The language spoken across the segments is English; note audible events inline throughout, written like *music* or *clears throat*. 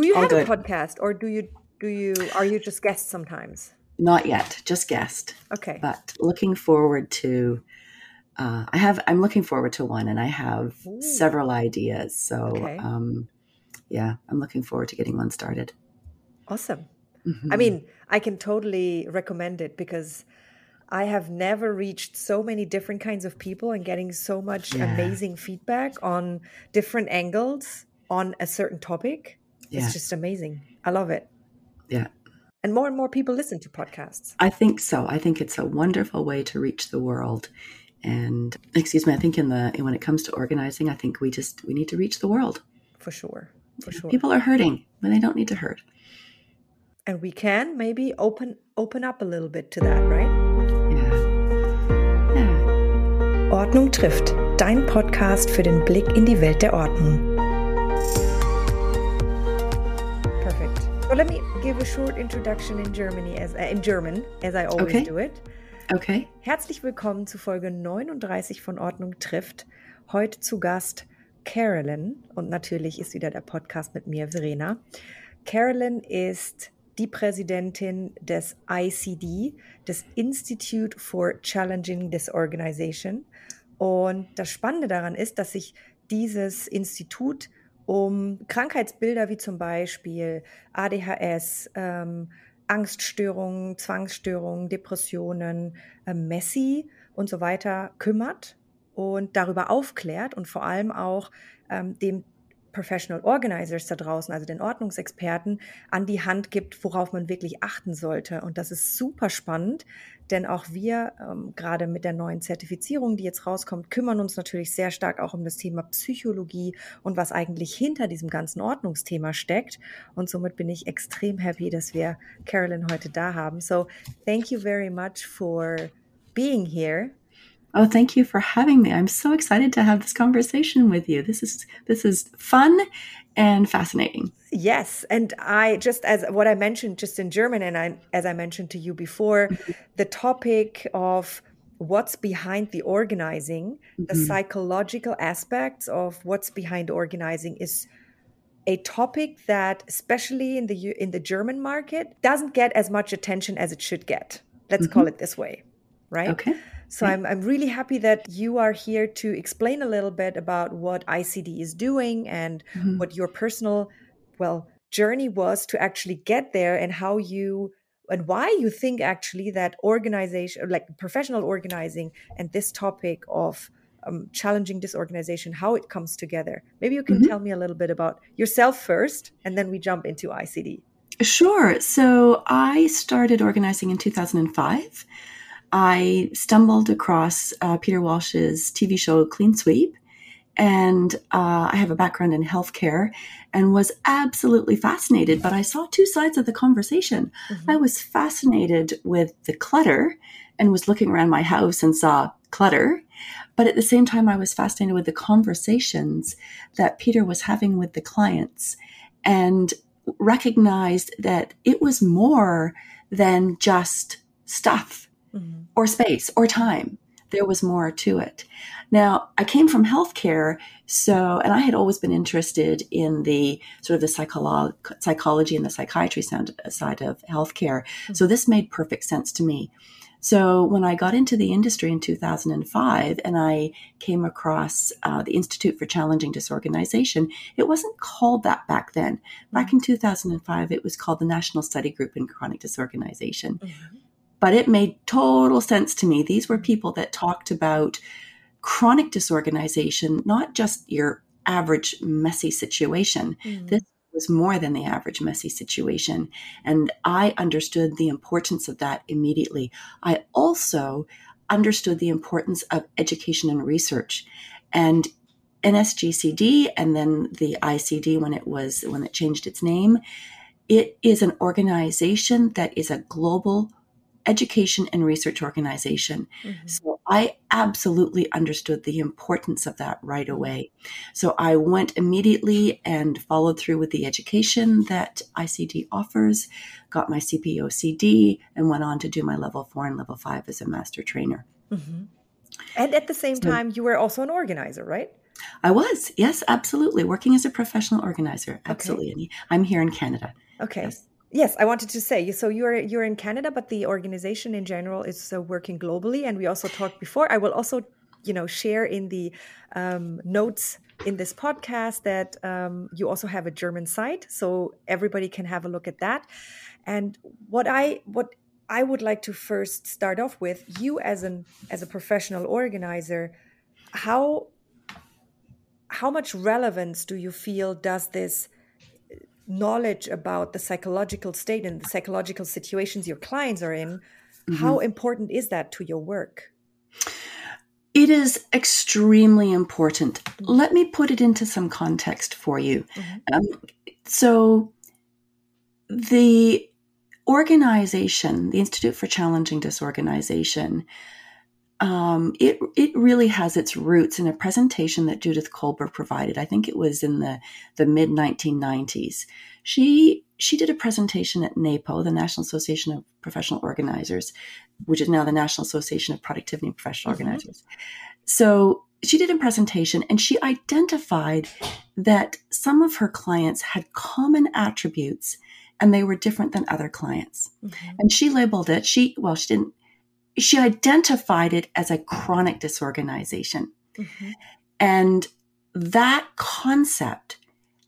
Do you All have good. a podcast or do you do you are you just guests sometimes? Not yet, just guessed. Okay. But looking forward to. Uh, I have. I'm looking forward to one, and I have Ooh. several ideas. So, Okay. um, yeah, I'm looking forward to getting one started. Awesome. I Mhm. mean, I can totally recommend it because I have never reached so many different kinds of people and getting so much Yeah. amazing feedback on different angles on a certain topic. Yeah, It's just amazing. I love it. yeah. And more and more people listen to podcasts. I think so. I think it's a wonderful way to reach the world. And excuse me, I think in the when it comes to organizing, I think we just we need to reach the world. For sure. For sure. People are hurting when they don't need to hurt. and we can maybe open open up a little bit to that, right? Yeah. Yeah. Ordnung trifft. Dein Podcast für den Blick in die Welt der Ordnung. So let me give a short introduction in Germany as uh, in German, as I always Okay. do it. Okay. Herzlich willkommen zu Folge 39 von Ordnung trifft. Heute zu Gast Carolyn und natürlich ist wieder der Podcast mit mir, Verena. Carolyn ist die Präsidentin des ICD, des Institute for Challenging Disorganization. Und das Spannende daran ist, dass sich dieses Institut um Krankheitsbilder wie zum Beispiel ADHS, ähm, Angststörungen, Zwangsstörungen, Depressionen, äh, Messi und so weiter kümmert und darüber aufklärt und vor allem auch ähm, dem Professional Organizers da draußen, also den Ordnungsexperten, an die Hand gibt, worauf man wirklich achten sollte. Und das ist super spannend, denn auch wir, ähm, gerade mit der neuen Zertifizierung, die jetzt rauskommt, kümmern uns natürlich sehr stark auch um das Thema Psychologie und was eigentlich hinter diesem ganzen Ordnungsthema steckt. Und somit bin ich extrem happy, dass wir Carolyn heute da haben. So, thank you very much for being here. Oh, thank you for having me. I'm so excited to have this conversation with you. This is this is fun and fascinating. Yes, and I just as what I mentioned just in German, and I as I mentioned to you before, the topic of what's behind the organizing, the Mhm. psychological aspects of what's behind organizing is a topic that especially in the in the German market doesn't get as much attention as it should get. Let's call it this way, right? Okay. So I'm I'm really happy that you are here to explain a little bit about what ICD is doing and Mhm. what your personal well journey was to actually get there and how you and why you think actually that organization like professional organizing and this topic of um, challenging disorganization how it comes together maybe you can Mhm. tell me a little bit about yourself first and then we jump into icd Sure. So I started organizing in 2005. I stumbled across uh, Peter Walsh's TV show Clean Sweep, and uh, I have a background in healthcare and was absolutely fascinated. But I saw two sides of the conversation. I was fascinated with the clutter and was looking around my house and saw clutter. But at the same time, I was fascinated with the conversations that Peter was having with the clients and recognized that it was more than just stuff Mhm. or space or time. There was more to it. Now, I came from healthcare, so, and I had always been interested in the sort of the psycholo- psychology and the psychiatry sound, side of healthcare. So this made perfect sense to me. So when I got into the industry in 2005 and I came across uh, the Institute for Challenging Disorganization, it wasn't called that back then. Back in 2005, it was called the National Study Group in Chronic Disorganization Mhm. But it made total sense to me. These were people that talked about chronic disorganization, not just your average messy situation. Mhm. This was more than the average messy situation. And I understood the importance of that immediately. I also understood the importance of education and research. And NSGCD and then the ICD when it was when it changed its name, it is an organization that is a global education and research organization. Mhm. So I absolutely understood the importance of that right away. So I went immediately and followed through with the education that ICD offers, got my CPOCD, and went on to do my level four and level five as a master trainer. Mhm. And at the same So- time, you were also an organizer, right? I was, yes, absolutely. Working as a professional organizer. Absolutely. Okay. I'm here in Canada. Okay. Yes. Yes, I wanted to say so. You're you're in Canada, but the organization in general is uh, working globally. And we also talked before. I will also, you know, share in the um, notes in this podcast that um, you also have a German site, so everybody can have a look at that. And what I what I would like to first start off with you as an as a professional organizer, how how much relevance do you feel does this knowledge about the psychological state and the psychological situations your clients are in mm-hmm. how important is that to your work it is extremely important mm-hmm. let me put it into some context for you mm-hmm. um, so the organization the institute for challenging disorganization um, it it really has its roots in a presentation that Judith Kolberg provided. I think it was in the the mid 1990s. She she did a presentation at NAPO, the National Association of Professional Organizers, which is now the National Association of Productivity and Professional mm-hmm. Organizers. So she did a presentation and she identified that some of her clients had common attributes and they were different than other clients. Mm-hmm. And she labeled it, she, well, she didn't she identified it as a chronic disorganization. Mm-hmm. And that concept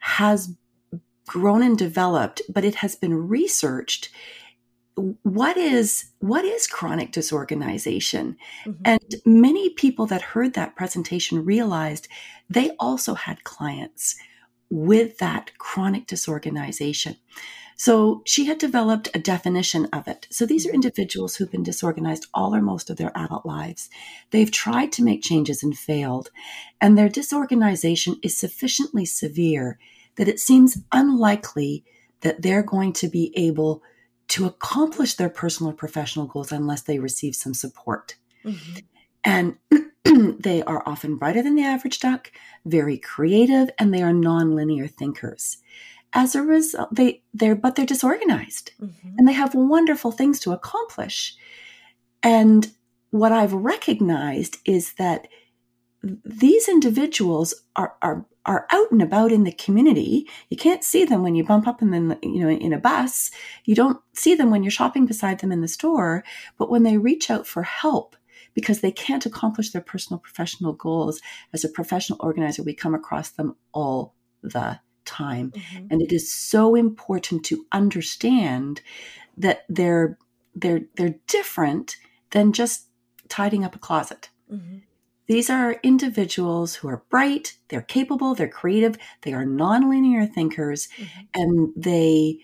has grown and developed, but it has been researched. What is what is chronic disorganization? Mm-hmm. And many people that heard that presentation realized they also had clients with that chronic disorganization. So she had developed a definition of it. So these are individuals who've been disorganized all or most of their adult lives. They've tried to make changes and failed, and their disorganization is sufficiently severe that it seems unlikely that they're going to be able to accomplish their personal or professional goals unless they receive some support. Mm-hmm. And *clears throat* they are often brighter than the average duck, very creative, and they are nonlinear thinkers as a result they they're but they're disorganized. Mm-hmm. and they have wonderful things to accomplish. And what i've recognized is that these individuals are are are out and about in the community. You can't see them when you bump up in the you know in a bus. You don't see them when you're shopping beside them in the store. But when they reach out for help because they can't accomplish their personal professional goals as a professional organizer we come across them all the time. Mm-hmm. And it is so important to understand that they're they're they're different than just tidying up a closet. Mm-hmm. These are individuals who are bright, they're capable, they're creative, they are nonlinear thinkers, mm-hmm. and they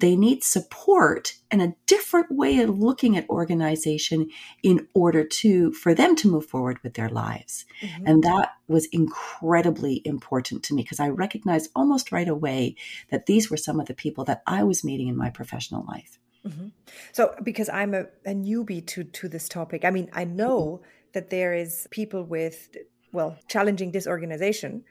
they need support and a different way of looking at organization in order to for them to move forward with their lives mm-hmm. and that was incredibly important to me because i recognized almost right away that these were some of the people that i was meeting in my professional life mm-hmm. so because i'm a, a, newbie to to this topic i mean i know mm-hmm. that there is people with well challenging disorganization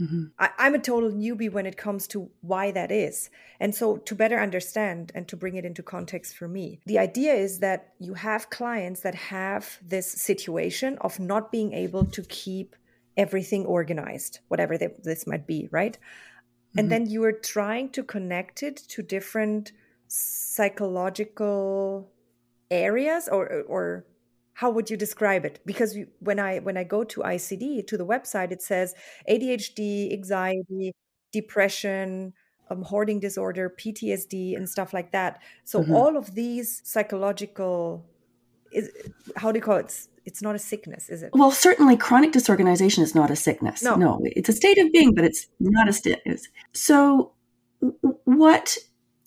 Mm-hmm. I, I'm a total newbie when it comes to why that is. And so, to better understand and to bring it into context for me, the idea is that you have clients that have this situation of not being able to keep everything organized, whatever they, this might be, right? Mm-hmm. And then you are trying to connect it to different psychological areas or, or how would you describe it? Because when i when i go to icd to the website it says adhd anxiety depression um, hoarding disorder ptsd and stuff like that. So mm-hmm. all of these psychological is how do you call it? It's, it's not a sickness is it? Well certainly chronic disorganization is not a sickness. No, no it's a state of being but it's not a state so what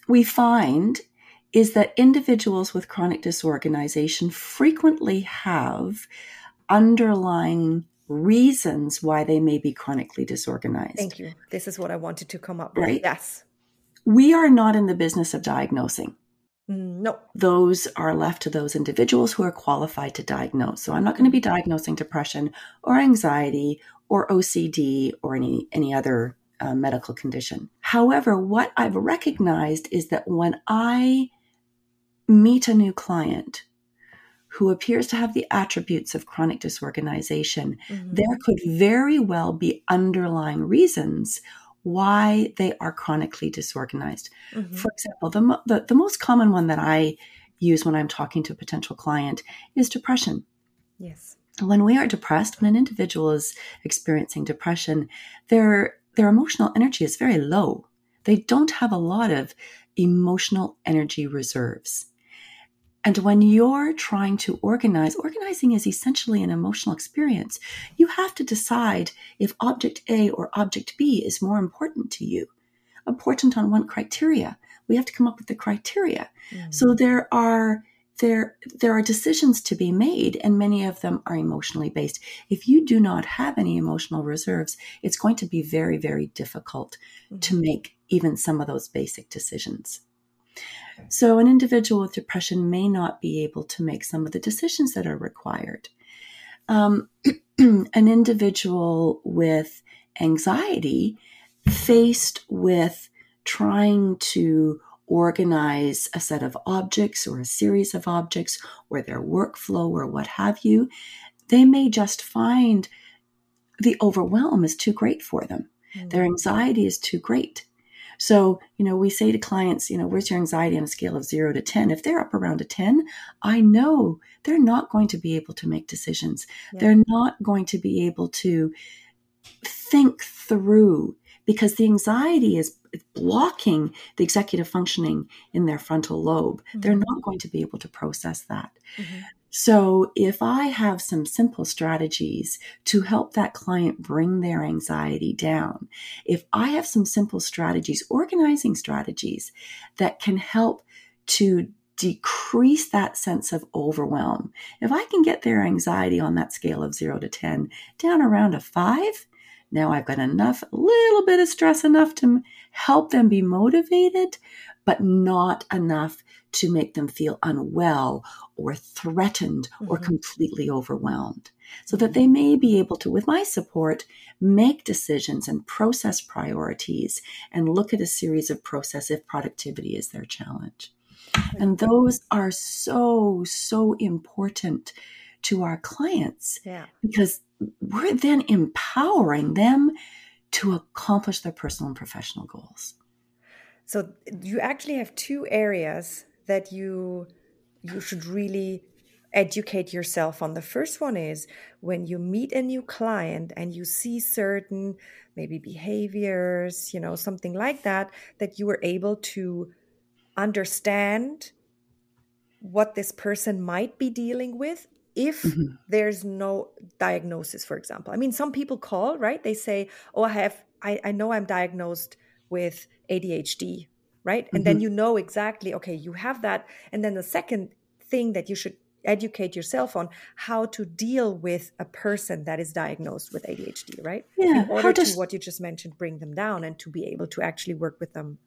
we find is that individuals with chronic disorganization frequently have underlying reasons why they may be chronically disorganized. Thank you. This is what I wanted to come up with. Right? Yes. We are not in the business of diagnosing. Mm, no. Those are left to those individuals who are qualified to diagnose. So I'm not going to be diagnosing depression or anxiety or OCD or any any other uh, medical condition. However, what I've recognized is that when I meet a new client who appears to have the attributes of chronic disorganization, mm-hmm. there could very well be underlying reasons why they are chronically disorganized. Mm-hmm. For example, the, the, the most common one that I use when I'm talking to a potential client is depression. Yes. When we are depressed, when an individual is experiencing depression, their their emotional energy is very low. They don't have a lot of emotional energy reserves. And when you're trying to organize, organizing is essentially an emotional experience. You have to decide if object A or object B is more important to you, important on one criteria. We have to come up with the criteria. Mm. So there are there there are decisions to be made and many of them are emotionally based. If you do not have any emotional reserves, it's going to be very very difficult mm. to make even some of those basic decisions. So, an individual with depression may not be able to make some of the decisions that are required. Um, *clears throat* an individual with anxiety faced with trying to organize a set of objects or a series of objects or their workflow or what have you, they may just find the overwhelm is too great for them. Mm-hmm. Their anxiety is too great. So, you know, we say to clients, you know, where's your anxiety on a scale of zero to 10? If they're up around a 10, I know they're not going to be able to make decisions. Yeah. They're not going to be able to think through because the anxiety is blocking the executive functioning in their frontal lobe. Mm-hmm. They're not going to be able to process that. Mm-hmm. So, if I have some simple strategies to help that client bring their anxiety down, if I have some simple strategies, organizing strategies that can help to decrease that sense of overwhelm, if I can get their anxiety on that scale of zero to 10 down around a five, now I've got enough, a little bit of stress enough to help them be motivated, but not enough to make them feel unwell or threatened mm-hmm. or completely overwhelmed. So that they may be able to, with my support, make decisions and process priorities and look at a series of process if productivity is their challenge. And those are so, so important to our clients yeah. because we're then empowering them to accomplish their personal and professional goals. So you actually have two areas that you you should really educate yourself on. The first one is when you meet a new client and you see certain maybe behaviors, you know, something like that, that you were able to understand what this person might be dealing with if mm-hmm. there's no diagnosis for example i mean some people call right they say oh i have i, I know i'm diagnosed with adhd right and mm-hmm. then you know exactly okay you have that and then the second thing that you should educate yourself on how to deal with a person that is diagnosed with adhd right yeah in order does... to what you just mentioned bring them down and to be able to actually work with them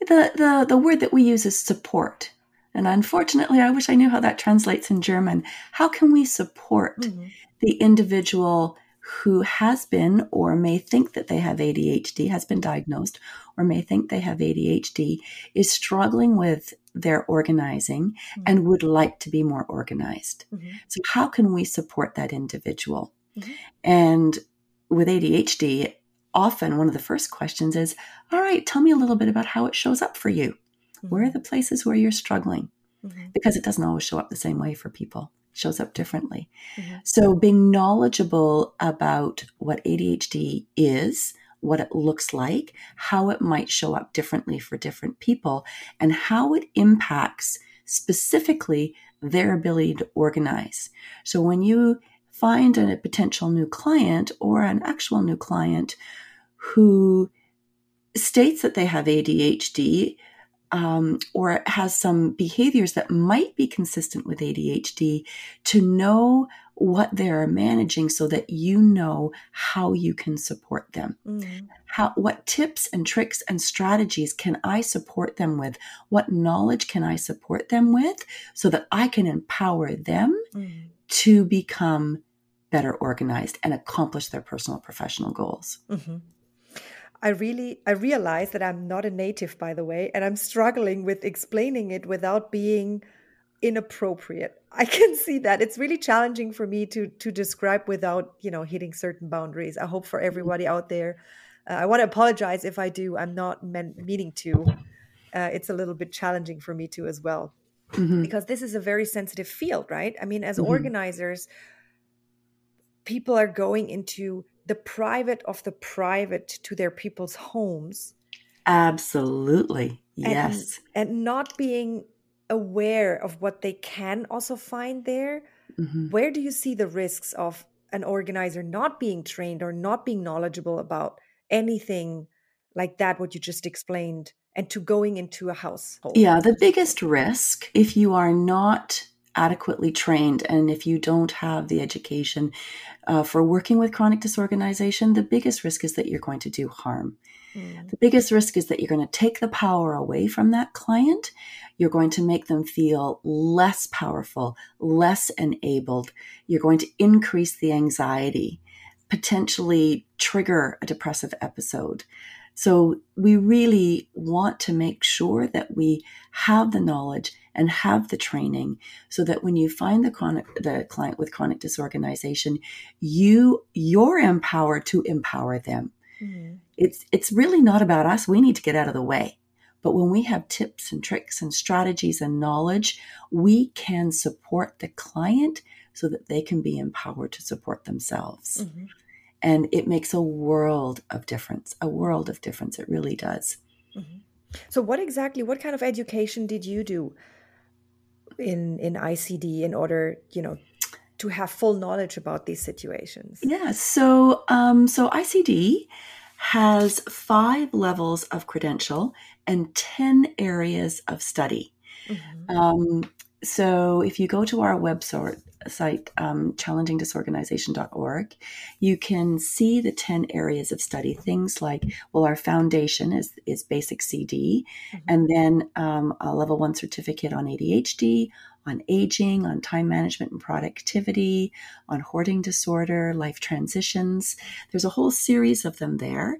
the the, the word that we use is support and unfortunately, I wish I knew how that translates in German. How can we support mm-hmm. the individual who has been or may think that they have ADHD, has been diagnosed, or may think they have ADHD, is struggling with their organizing mm-hmm. and would like to be more organized? Mm-hmm. So, how can we support that individual? Mm-hmm. And with ADHD, often one of the first questions is, All right, tell me a little bit about how it shows up for you. Mm-hmm. Where are the places where you're struggling? Mm-hmm. Because it doesn't always show up the same way for people. Shows up differently. Mm-hmm. So being knowledgeable about what ADHD is, what it looks like, how it might show up differently for different people, and how it impacts specifically their ability to organize. So when you find a potential new client or an actual new client who states that they have ADHD, um, or has some behaviors that might be consistent with ADHD to know what they're managing so that you know how you can support them. Mm-hmm. How what tips and tricks and strategies can I support them with? What knowledge can I support them with so that I can empower them mm-hmm. to become better organized and accomplish their personal professional goals. Mm-hmm. I really I realize that I'm not a native by the way and I'm struggling with explaining it without being inappropriate. *laughs* I can see that. It's really challenging for me to to describe without, you know, hitting certain boundaries. I hope for everybody out there. Uh, I want to apologize if I do. I'm not meant, meaning to. Uh, it's a little bit challenging for me too as well. Mm-hmm. Because this is a very sensitive field, right? I mean, as mm-hmm. organizers, people are going into the private of the private to their people's homes. Absolutely. Yes. And, and not being aware of what they can also find there. Mm-hmm. Where do you see the risks of an organizer not being trained or not being knowledgeable about anything like that, what you just explained, and to going into a household? Yeah, the biggest risk, if you are not adequately trained and if you don't have the education uh, for working with chronic disorganization, the biggest risk is that you're going to do harm. Mm. The biggest risk is that you're going to take the power away from that client. You're going to make them feel less powerful, less enabled. You're going to increase the anxiety, potentially trigger a depressive episode. So we really want to make sure that we have the knowledge and have the training so that when you find the chronic the client with chronic disorganization, you you're empowered to empower them. Mm-hmm. It's it's really not about us. We need to get out of the way. But when we have tips and tricks and strategies and knowledge, we can support the client so that they can be empowered to support themselves. Mm-hmm. And it makes a world of difference, a world of difference. It really does. Mm-hmm. So, what exactly, what kind of education did you do in, in ICD in order, you know, to have full knowledge about these situations? Yeah. So, um, so ICD has five levels of credential and 10 areas of study. Mm-hmm. Um, so if you go to our website, site, um, challengingdisorganization.org, you can see the 10 areas of study. Things like, well, our foundation is, is basic CD, mm-hmm. and then um, a level one certificate on ADHD, on aging, on time management and productivity, on hoarding disorder, life transitions. There's a whole series of them there.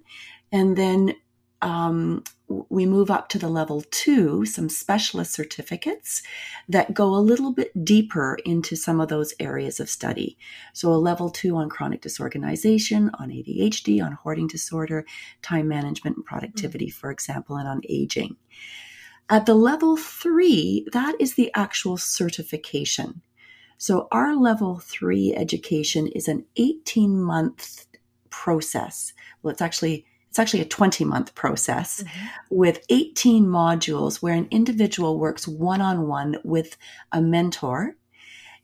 And then um, we move up to the level two, some specialist certificates that go a little bit deeper into some of those areas of study. So, a level two on chronic disorganization, on ADHD, on hoarding disorder, time management and productivity, mm-hmm. for example, and on aging. At the level three, that is the actual certification. So, our level three education is an 18 month process. Well, it's actually it's actually a 20 month process mm-hmm. with 18 modules where an individual works one on one with a mentor.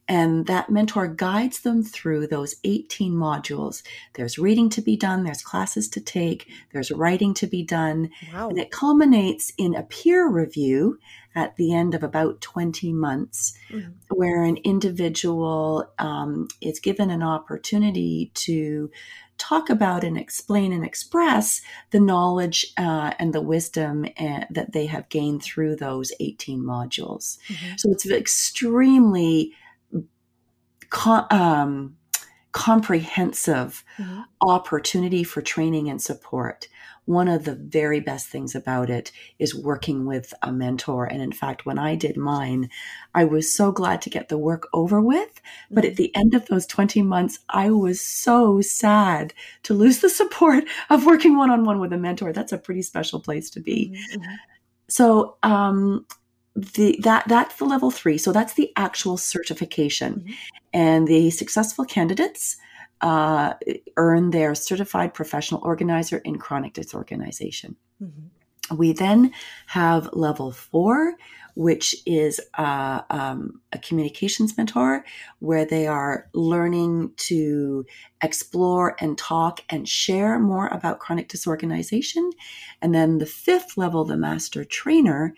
And that mentor guides them through those 18 modules. There's reading to be done, there's classes to take, there's writing to be done. Wow. And it culminates in a peer review at the end of about 20 months, mm-hmm. where an individual um, is given an opportunity to talk about and explain and express the knowledge uh, and the wisdom uh, that they have gained through those 18 modules. Mm-hmm. So it's extremely um, comprehensive mm-hmm. opportunity for training and support one of the very best things about it is working with a mentor. And in fact, when I did mine, I was so glad to get the work over with. But at mm-hmm. the end of those 20 months, I was so sad to lose the support of working one on one with a mentor. That's a pretty special place to be. Mm-hmm. mm-hmm. So, um, the that that's the level three so that's the actual certification mm-hmm. and the successful candidates uh, earn their certified professional organizer in chronic disorganization. Mm-hmm. We then have level four, which is uh, um, a communications mentor, where they are learning to explore and talk and share more about chronic disorganization. And then the fifth level, the master trainer,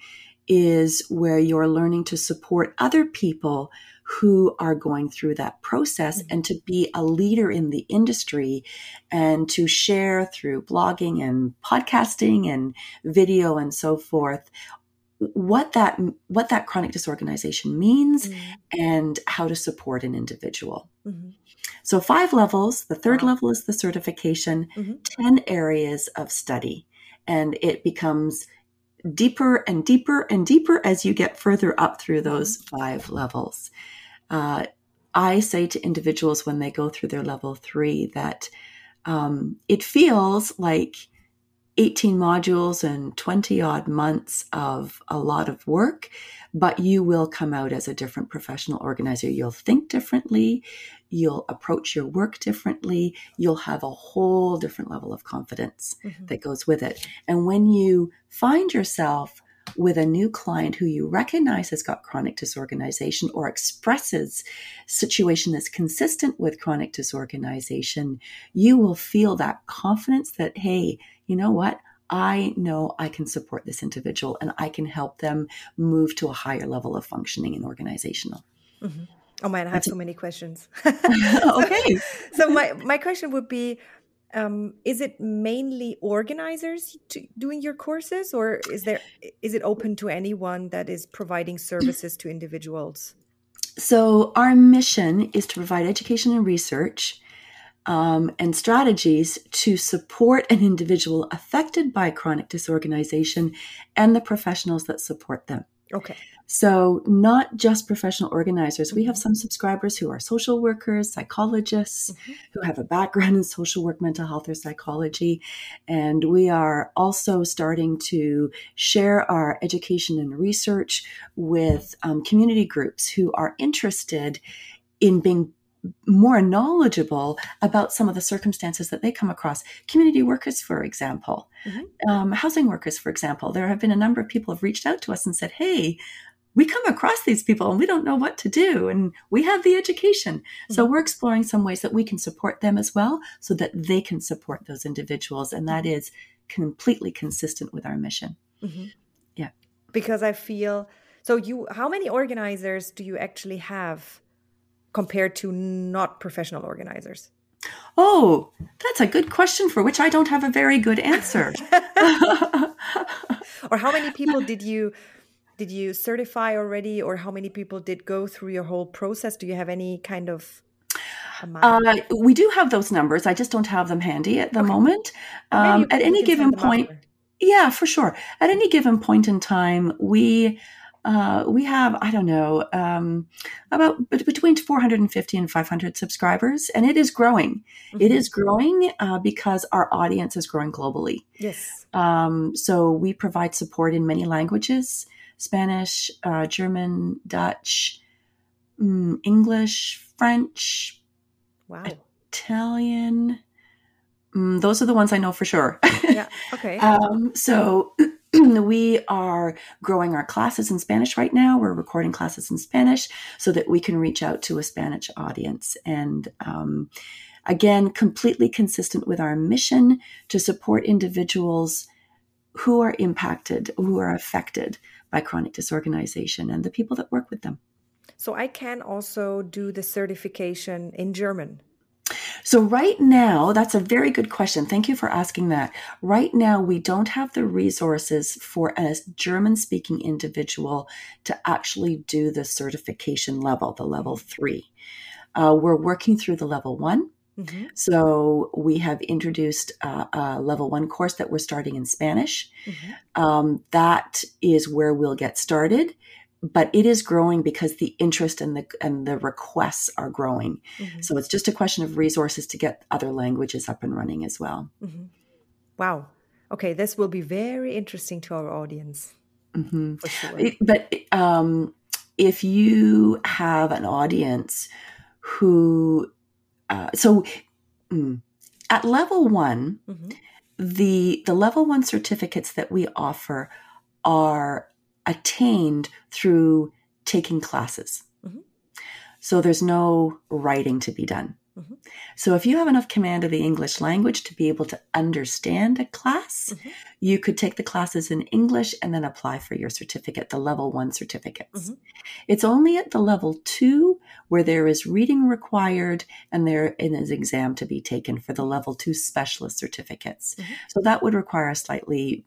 is where you're learning to support other people who are going through that process mm-hmm. and to be a leader in the industry and to share through blogging and podcasting and video and so forth what that what that chronic disorganization means mm-hmm. and how to support an individual mm-hmm. so five levels the third wow. level is the certification mm-hmm. 10 areas of study and it becomes deeper and deeper and deeper as you get further up through those five levels. Uh, I say to individuals when they go through their level three that um, it feels like 18 modules and 20 odd months of a lot of work, but you will come out as a different professional organizer. You'll think differently, you'll approach your work differently, you'll have a whole different level of confidence mm-hmm. that goes with it. And when you find yourself with a new client who you recognize has got chronic disorganization or expresses situation that's consistent with chronic disorganization, you will feel that confidence that, hey, you know what? I know I can support this individual and I can help them move to a higher level of functioning and organizational. Mm-hmm. Oh man, I have so many questions. *laughs* *laughs* okay. so my my question would be um, is it mainly organizers to, doing your courses or is there is it open to anyone that is providing services to individuals so our mission is to provide education and research um, and strategies to support an individual affected by chronic disorganization and the professionals that support them okay so, not just professional organizers. We have some subscribers who are social workers, psychologists, mm-hmm. who have a background in social work, mental health, or psychology. And we are also starting to share our education and research with um, community groups who are interested in being more knowledgeable about some of the circumstances that they come across. Community workers, for example, mm-hmm. um, housing workers, for example. There have been a number of people have reached out to us and said, "Hey, we come across these people and we don't know what to do and we have the education mm-hmm. so we're exploring some ways that we can support them as well so that they can support those individuals and that is completely consistent with our mission mm-hmm. yeah because i feel so you how many organizers do you actually have compared to not professional organizers Oh, that's a good question for which I don't have a very good answer. *laughs* or how many people did you did you certify already or how many people did go through your whole process? Do you have any kind of uh, we do have those numbers. I just don't have them handy at the okay. moment. Um, at any given point yeah for sure. At any given point in time we uh, we have i don't know um, about between 450 and 500 subscribers and it is growing. Mm-hmm. it is growing uh, because our audience is growing globally. Yes. Um, so we provide support in many languages Spanish, uh, German, Dutch, mm, English, French, wow, Italian. Mm, those are the ones I know for sure. yeah. *laughs* Okay. um, so *clears throat* we are growing our classes in Spanish right now. We're recording classes in Spanish so that we can reach out to a Spanish audience. And um, again, completely consistent with our mission to support individuals who are impacted, who are affected by chronic disorganization and the people that work with them. So I can also do the certification in German. So, right now, that's a very good question. Thank you for asking that. Right now, we don't have the resources for a German speaking individual to actually do the certification level, the level three. Uh, we're working through the level one. Mm-hmm. So we have introduced a, a, level one course that we're starting in Spanish. Mm-hmm. Um, that is where we'll get started, but it is growing because the interest and the and the requests are growing. Mm-hmm. So it's just a question of resources to get other languages up and running as well. Mm-hmm. Wow. Okay, this will be very interesting to our audience. Mm-hmm. For sure. But um, if you have an audience who uh, so mm, at level one, mm-hmm. the the level one certificates that we offer are attained through taking classes. Mm-hmm. So there's no writing to be done. Mm-hmm. So, if you have enough command of the English language to be able to understand a class, mm-hmm. you could take the classes in English and then apply for your certificate, the level one certificates. Mm-hmm. It's only at the level two where there is reading required and there is an exam to be taken for the level two specialist certificates. Mm-hmm. So, that would require a slightly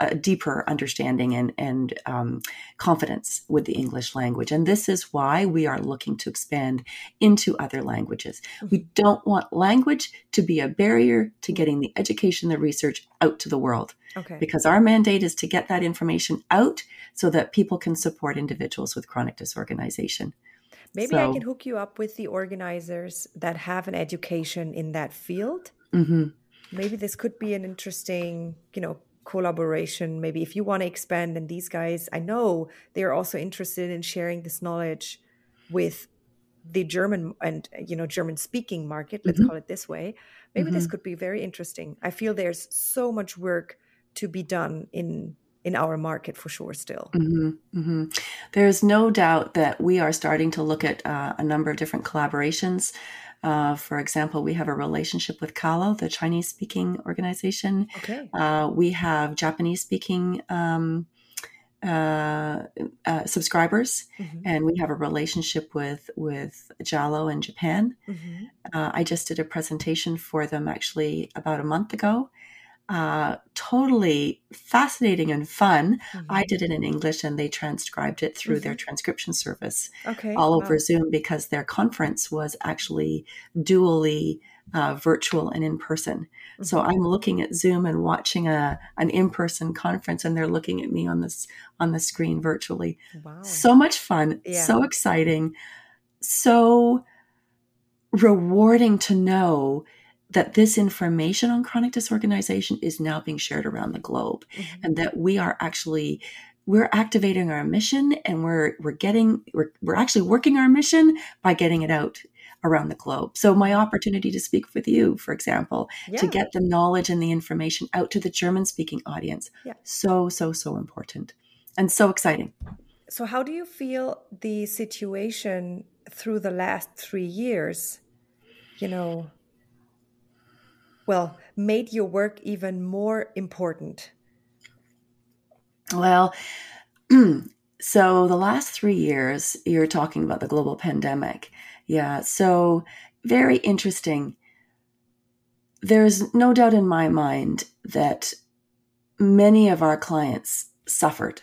a, deeper understanding and, and um, confidence with the English language. And this is why we are looking to expand into other languages. We don't want language to be a barrier to getting the education, the research out to the world. Okay. Because our mandate is to get that information out so that people can support individuals with chronic disorganization. Maybe so, I can hook you up with the organizers that have an education in that field. Mm-hmm. Maybe this could be an interesting, you know, collaboration. Maybe if you want to expand, and these guys, I know they're also interested in sharing this knowledge with the German and you know German speaking market. Let's mm-hmm. call it this way. Maybe mm-hmm. this could be very interesting. I feel there's so much work to be done in in our market for sure still mm-hmm, mm-hmm. there's no doubt that we are starting to look at uh, a number of different collaborations uh, for example, we have a relationship with CALO, the Chinese speaking organization. Okay. Uh, we have Japanese speaking um, uh, uh, subscribers, mm-hmm. and we have a relationship with with JALO in Japan. Mm-hmm. Uh, I just did a presentation for them actually about a month ago, uh, totally fascinating and fun. Mm-hmm. I did it in English and they transcribed it through mm-hmm. their transcription service okay, all wow. over Zoom because their conference was actually dually uh, virtual and in person. Mm-hmm. So I'm looking at Zoom and watching a an in person conference, and they're looking at me on this on the screen virtually. Wow. So much fun, yeah. so exciting, so rewarding to know that this information on chronic disorganization is now being shared around the globe mm-hmm. and that we are actually we're activating our mission and we're we're getting we're, we're actually working our mission by getting it out around the globe so my opportunity to speak with you for example yeah. to get the knowledge and the information out to the german speaking audience yeah. so so so important and so exciting so how do you feel the situation through the last three years you know well, made your work even more important? Well, *clears throat* so the last three years, you're talking about the global pandemic. Yeah. So, very interesting. There's no doubt in my mind that many of our clients suffered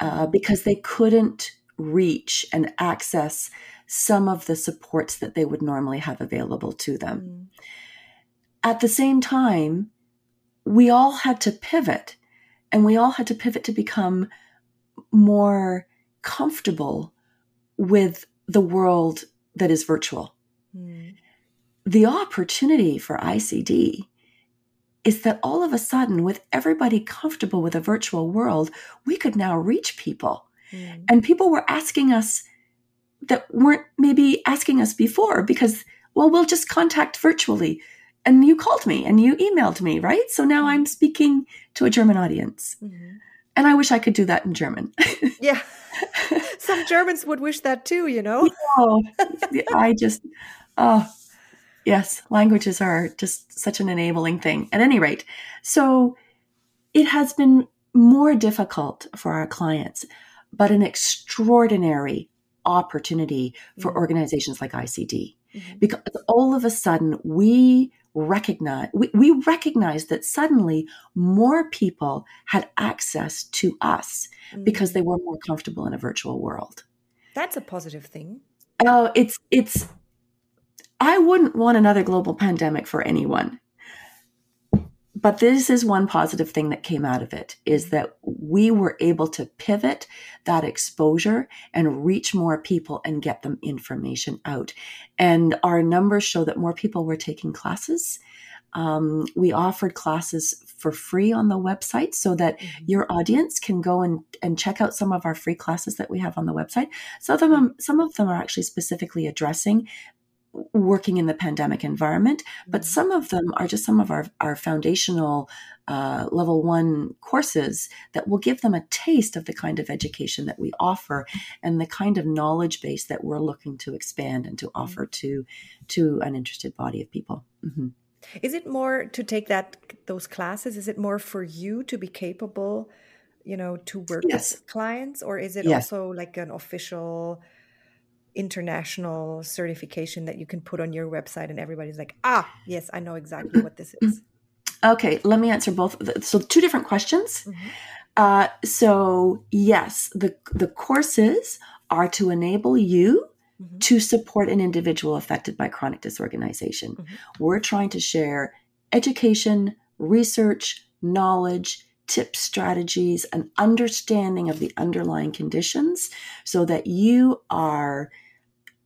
uh, because they couldn't reach and access some of the supports that they would normally have available to them. Mm at the same time, we all had to pivot and we all had to pivot to become more comfortable with the world that is virtual. Mm. The opportunity for ICD is that all of a sudden, with everybody comfortable with a virtual world, we could now reach people. Mm. And people were asking us that weren't maybe asking us before because, well, we'll just contact virtually and you called me and you emailed me, right? So now I'm speaking to a German audience. Mm-hmm. And I wish I could do that in German. *laughs* yeah. Some Germans would wish that too, you know? *laughs* oh, I just, oh, yes, languages are just such an enabling thing. At any rate, so it has been more difficult for our clients, but an extraordinary opportunity for mm-hmm. organizations like ICD. Mm-hmm. Because all of a sudden we recognize we, we recognize that suddenly more people had access to us mm-hmm. because they were more comfortable in a virtual world. That's a positive thing. Oh it's it's i wouldn't want another global pandemic for anyone but this is one positive thing that came out of it is that we were able to pivot that exposure and reach more people and get them information out. And our numbers show that more people were taking classes. Um, we offered classes for free on the website so that mm-hmm. your audience can go and, and check out some of our free classes that we have on the website. Some of them, some of them are actually specifically addressing working in the pandemic environment, but mm-hmm. some of them are just some of our, our foundational uh, level one courses that will give them a taste of the kind of education that we offer and the kind of knowledge base that we're looking to expand and to mm-hmm. offer to to an interested body of people. Mm-hmm. Is it more to take that those classes? Is it more for you to be capable, you know, to work yes. with clients, or is it yes. also like an official? International certification that you can put on your website and everybody's like ah yes i know exactly what this is Okay, let me answer both. So, two different questions. Mm-hmm. Uh, so, yes, the the courses are to enable you mm-hmm. to support an individual affected by chronic disorganization. Mm-hmm. We're trying to share education, research, knowledge, tips, strategies, and understanding of the underlying conditions so that you are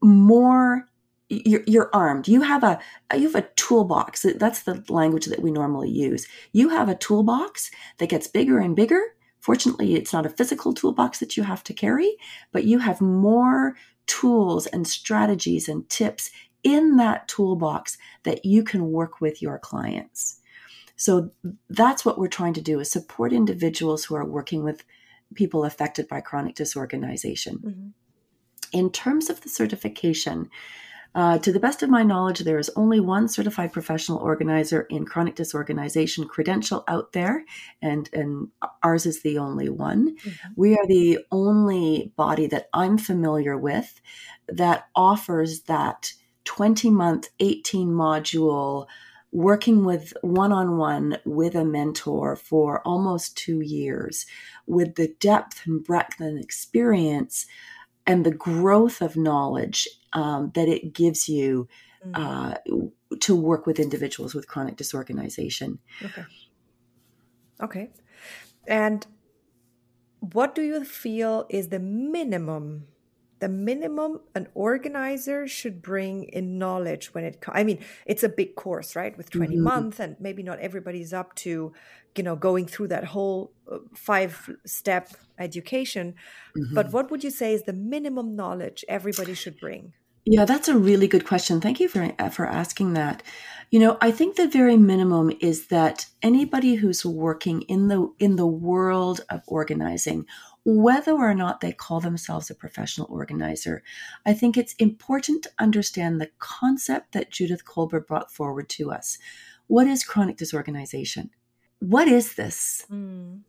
more you're, you're, armed you have a you have a toolbox? That's the language that we normally use. You have a toolbox that gets bigger and bigger. Fortunately it's not a physical toolbox that you have to carry but you have more tools and strategies and tips in that toolbox that you can work with your clients. So that's what we're trying to do is support individuals who are working with people affected by chronic disorganization. Mm-hmm. In terms of the certification uh, to the best of my knowledge, there is only one certified professional organizer in chronic disorganization credential out there, and, and ours is the only one. Mm-hmm. We are the only body that I'm familiar with that offers that 20 month, 18 module working with one on one with a mentor for almost two years with the depth and breadth and experience and the growth of knowledge um, that it gives you mm. uh, to work with individuals with chronic disorganization. Okay. Okay. And what do you feel is the minimum the minimum an organizer should bring in knowledge when it i mean it's a big course right with 20 mm-hmm. months and maybe not everybody's up to you know going through that whole uh, five step education mm-hmm. but what would you say is the minimum knowledge everybody should bring yeah that's a really good question thank you for for asking that you know i think the very minimum is that anybody who's working in the in the world of organizing whether or not they call themselves a professional organizer. I think it's important to understand the concept that Judith Kolberg brought forward to us. What is chronic disorganization? What is this? Mm.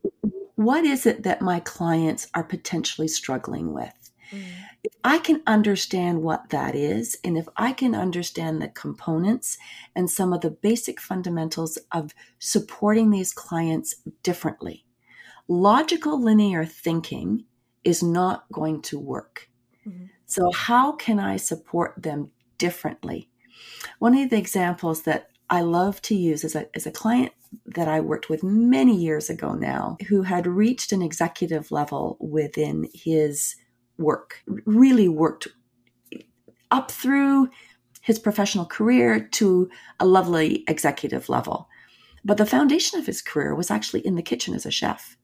What is it that my clients are potentially struggling with? Mm. If I can understand what that is, and if I can understand the components and some of the basic fundamentals of supporting these clients differently, logical linear thinking is not going to work. Mm-hmm. So, how can I support them differently? One of the examples that I love to use is a, is a client that I worked with many years ago now who had reached an executive level within his work, really worked up through his professional career to a lovely executive level. But the foundation of his career was actually in the kitchen as a chef.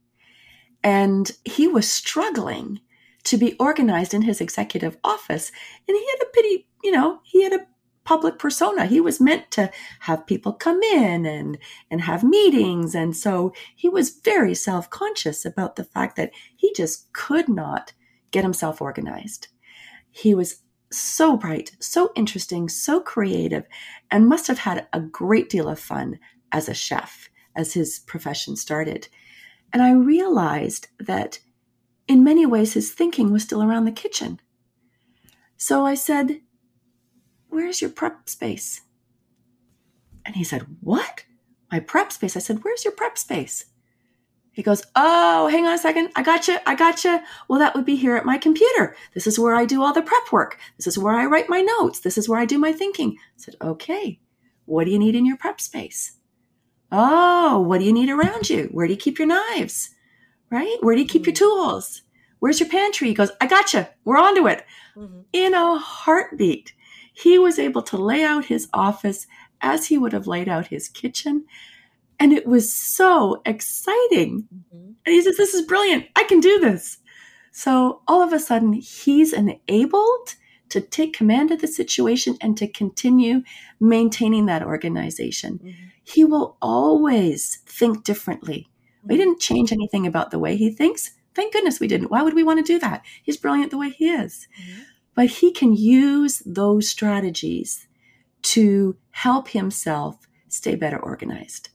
And he was struggling to be organized in his executive office. And he had a pity, you know, he had a public persona. He was meant to have people come in and, and have meetings. And so he was very self conscious about the fact that he just could not get himself organized. He was so bright, so interesting, so creative, and must have had a great deal of fun as a chef as his profession started. And I realized that in many ways his thinking was still around the kitchen. So I said, Where's your prep space? And he said, What? My prep space? I said, Where's your prep space? He goes, Oh, hang on a second. I got you. I got you. Well, that would be here at my computer. This is where I do all the prep work. This is where I write my notes. This is where I do my thinking. I said, Okay. What do you need in your prep space? Oh, what do you need around you? Where do you keep your knives? Right? Where do you keep your mm-hmm. tools? Where's your pantry? He goes, I gotcha. We're onto it. Mm-hmm. In a heartbeat, he was able to lay out his office as he would have laid out his kitchen. And it was so exciting. Mm-hmm. And he says, This is brilliant. I can do this. So all of a sudden, he's enabled to take command of the situation and to continue maintaining that organization. Mm-hmm. He will always think differently. Mm-hmm. We didn't change anything about the way he thinks. Thank goodness we didn't. Why would we want to do that? He's brilliant the way he is. Mm-hmm. But he can use those strategies to help himself stay better organized.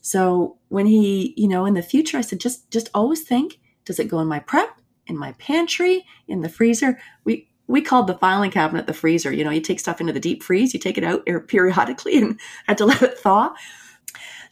So when he, you know, in the future, I said, just just always think, does it go in my prep, in my pantry, in the freezer? We we called the filing cabinet the freezer. You know, you take stuff into the deep freeze, you take it out periodically and *laughs* had to let it thaw.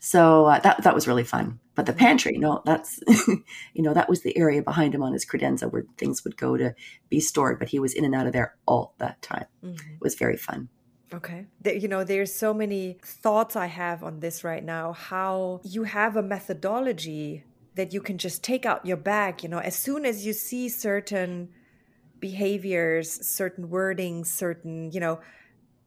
So uh, that that was really fun. But the pantry, no, that's *laughs* you know that was the area behind him on his credenza where things would go to be stored. But he was in and out of there all that time. Mm-hmm. It was very fun. Okay. You know, there's so many thoughts I have on this right now. How you have a methodology that you can just take out your bag, you know, as soon as you see certain behaviors, certain wording, certain, you know,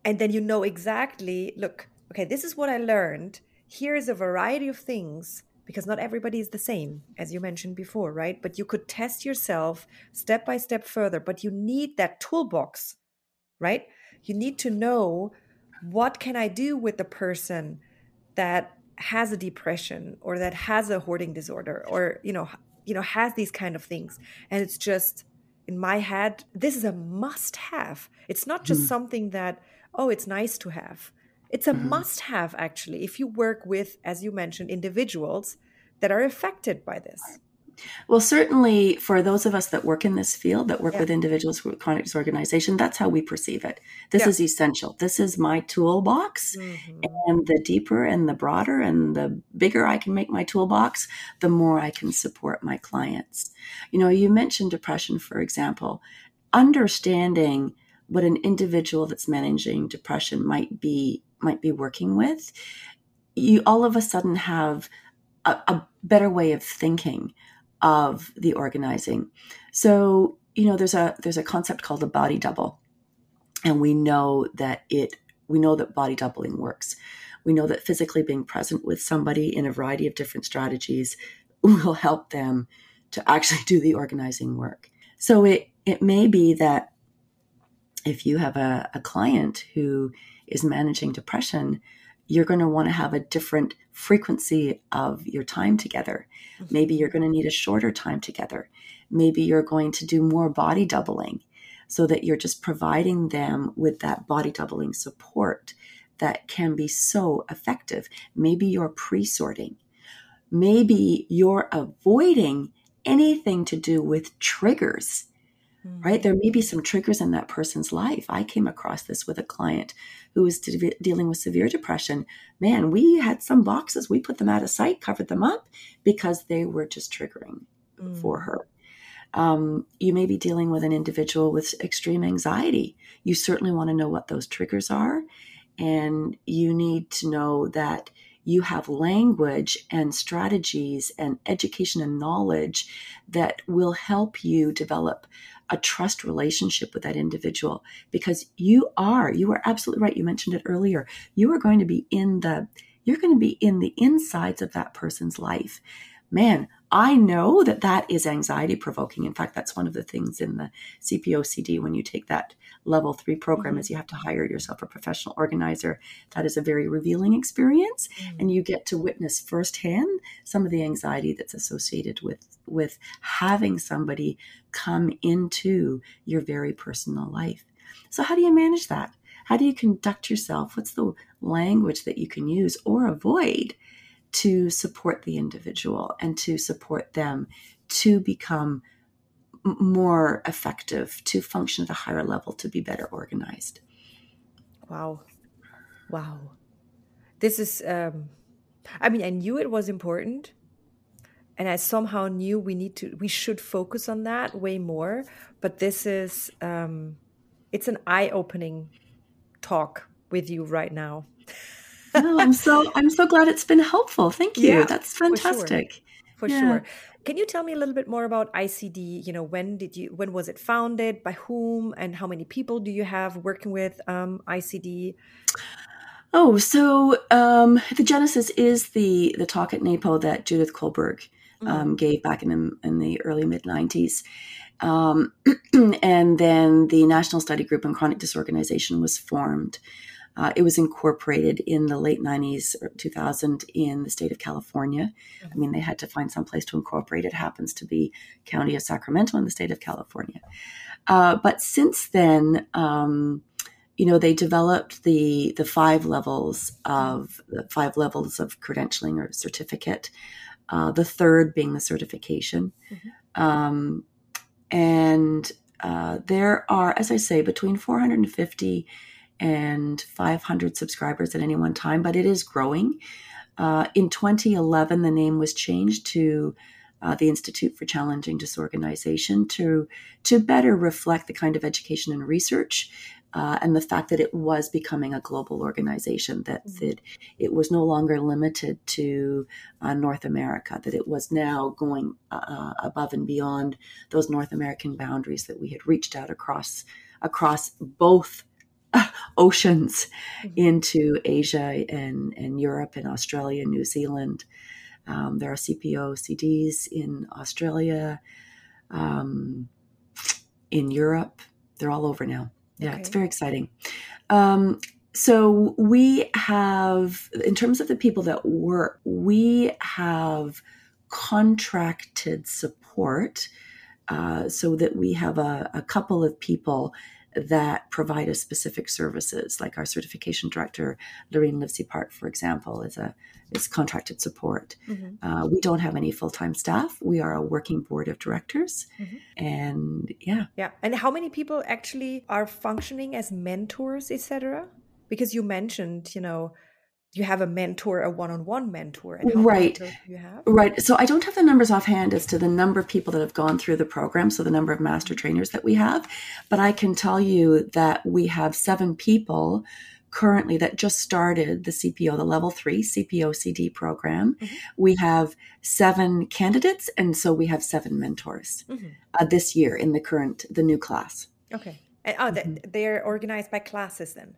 and then you know exactly, look, okay, this is what I learned. Here is a variety of things because not everybody is the same, as you mentioned before, right? But you could test yourself step by step further, but you need that toolbox, right? You need to know what can I do with the person that has a depression or that has a hoarding disorder or you know you know has these kind of things and it's just in my head this is a must have it's not just mm. something that oh it's nice to have it's a mm. must have actually if you work with as you mentioned individuals that are affected by this well, certainly for those of us that work in this field, that work yeah. with individuals with chronic disorganization, that's how we perceive it. This yeah. is essential. This is my toolbox. Mm-hmm. And the deeper and the broader and the bigger I can make my toolbox, the more I can support my clients. You know, you mentioned depression, for example. Understanding what an individual that's managing depression might be might be working with, you all of a sudden have a, a better way of thinking of the organizing. So, you know, there's a there's a concept called the body double. And we know that it we know that body doubling works. We know that physically being present with somebody in a variety of different strategies will help them to actually do the organizing work. So it it may be that if you have a, a client who is managing depression, you're going to want to have a different frequency of your time together. Mm-hmm. Maybe you're going to need a shorter time together. Maybe you're going to do more body doubling so that you're just providing them with that body doubling support that can be so effective. Maybe you're pre sorting. Maybe you're avoiding anything to do with triggers right? There may be some triggers in that person's life. I came across this with a client who was de- dealing with severe depression. Man, we had some boxes, we put them out of sight, covered them up because they were just triggering mm. for her. Um, you may be dealing with an individual with extreme anxiety. You certainly want to know what those triggers are. And you need to know that you have language and strategies and education and knowledge that will help you develop a trust relationship with that individual. Because you are you are absolutely right you mentioned it earlier you are going to be in the you're going to be in the insides of that person's life. Man I know that that is anxiety provoking. In fact, that's one of the things in the CPOCD when you take that level three program mm-hmm. is you have to hire yourself a professional organizer. That is a very revealing experience, mm-hmm. and you get to witness firsthand some of the anxiety that's associated with with having somebody come into your very personal life. So, how do you manage that? How do you conduct yourself? What's the language that you can use or avoid? To support the individual and to support them to become more effective, to function at a higher level, to be better organized. Wow. Wow. This is, um, I mean, I knew it was important. And I somehow knew we need to, we should focus on that way more. But this is, um, it's an eye opening talk with you right now. No, I'm so I'm so glad it's been helpful. Thank you. Yeah, That's fantastic. For, sure. For yeah. sure. Can you tell me a little bit more about ICD? You know, when did you when was it founded? By whom? And how many people do you have working with um, ICD? Oh, so um, the genesis is the the talk at NAPO that Judith Kolberg mm-hmm. um, gave back in the in the early mid '90s. Um, *clears throat* and then the National Study Group on Chronic Disorganization was formed. Uh, it was incorporated in the late 90s or 2000 in the state of California. Mm-hmm. I mean, they had to find some place to incorporate. It happens to be County of Sacramento in the state of California. Uh, but since then, um, you know, they developed the the five levels of the five levels of credentialing or certificate. Uh, the third being the certification, mm-hmm. um, and uh, there are, as I say, between 450 and 500 subscribers at any one time, but it is growing. Uh, in 2011, the name was changed to uh, the Institute for Challenging Disorganization to to better reflect the kind of education and research uh, and the fact that it was becoming a global organization that, mm-hmm. that it was no longer limited to uh, North America that it was now going uh, above and beyond those North American boundaries that we had reached out across across both *laughs* oceans mm-hmm. into Asia and, and Europe and Australia, New Zealand. Um, there are CPO CDs in Australia, um, in Europe. They're all over now. Yeah, okay. it's very exciting. Um, so we have, in terms of the people that work, we have contracted support uh, so that we have a, a couple of people that provide us specific services, like our certification director, Lorraine Livesey-Part, for example, is a is contracted support. Mm-hmm. Uh, we don't have any full time staff. We are a working board of directors, mm-hmm. and yeah, yeah. And how many people actually are functioning as mentors, etc.? Because you mentioned, you know, you have a mentor, a one-on-one mentor, right? you have right. So I don't have the numbers offhand as to the number of people that have gone through the program, so the number of master trainers that we have, but I can tell you that we have seven people currently that just started the CPO, the level three CPO CD program. Mm-hmm. We have seven candidates, and so we have seven mentors mm-hmm. uh, this year in the current the new class. Okay, and oh, mm-hmm. they're organized by classes then.